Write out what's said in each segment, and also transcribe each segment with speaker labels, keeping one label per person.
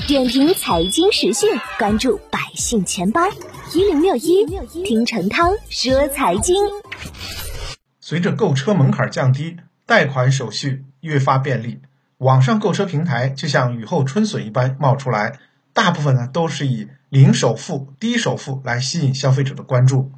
Speaker 1: 点评财经时讯，关注百姓钱包一零六一，听陈涛说财经。
Speaker 2: 随着购车门槛降低，贷款手续越发便利，网上购车平台就像雨后春笋一般冒出来。大部分呢都是以零首付、低首付来吸引消费者的关注。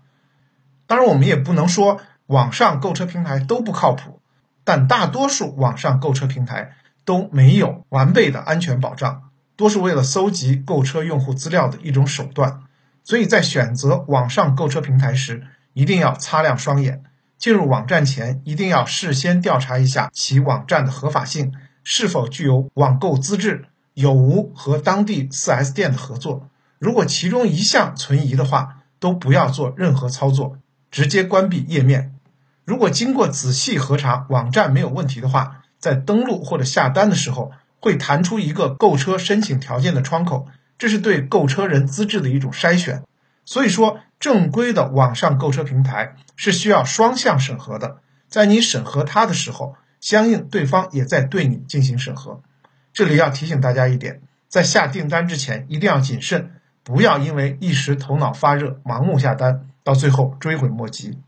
Speaker 2: 当然，我们也不能说网上购车平台都不靠谱，但大多数网上购车平台都没有完备的安全保障，多是为了搜集购车用户资料的一种手段。所以在选择网上购车平台时，一定要擦亮双眼。进入网站前，一定要事先调查一下其网站的合法性，是否具有网购资质。有无和当地 4S 店的合作？如果其中一项存疑的话，都不要做任何操作，直接关闭页面。如果经过仔细核查，网站没有问题的话，在登录或者下单的时候，会弹出一个购车申请条件的窗口，这是对购车人资质的一种筛选。所以说，正规的网上购车平台是需要双向审核的，在你审核它的时候，相应对方也在对你进行审核。这里要提醒大家一点，在下订单之前一定要谨慎，不要因为一时头脑发热盲目下单，到最后追悔莫及。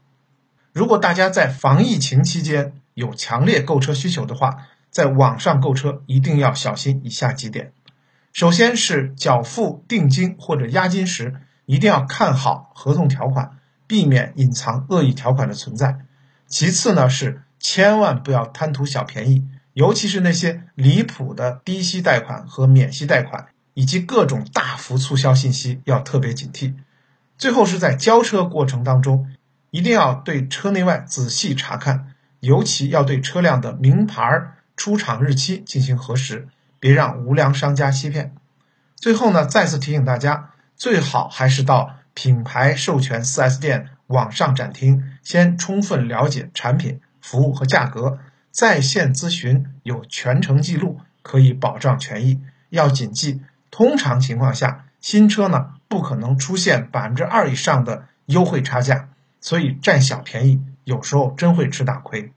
Speaker 2: 如果大家在防疫情期间有强烈购车需求的话，在网上购车一定要小心以下几点：首先是缴付定金或者押金时，一定要看好合同条款，避免隐藏恶意条款的存在；其次呢是千万不要贪图小便宜。尤其是那些离谱的低息贷款和免息贷款，以及各种大幅促销信息，要特别警惕。最后是在交车过程当中，一定要对车内外仔细查看，尤其要对车辆的名牌、出厂日期进行核实，别让无良商家欺骗。最后呢，再次提醒大家，最好还是到品牌授权 4S 店网上展厅，先充分了解产品、服务和价格。在线咨询有全程记录，可以保障权益。要谨记，通常情况下，新车呢不可能出现百分之二以上的优惠差价，所以占小便宜有时候真会吃大亏。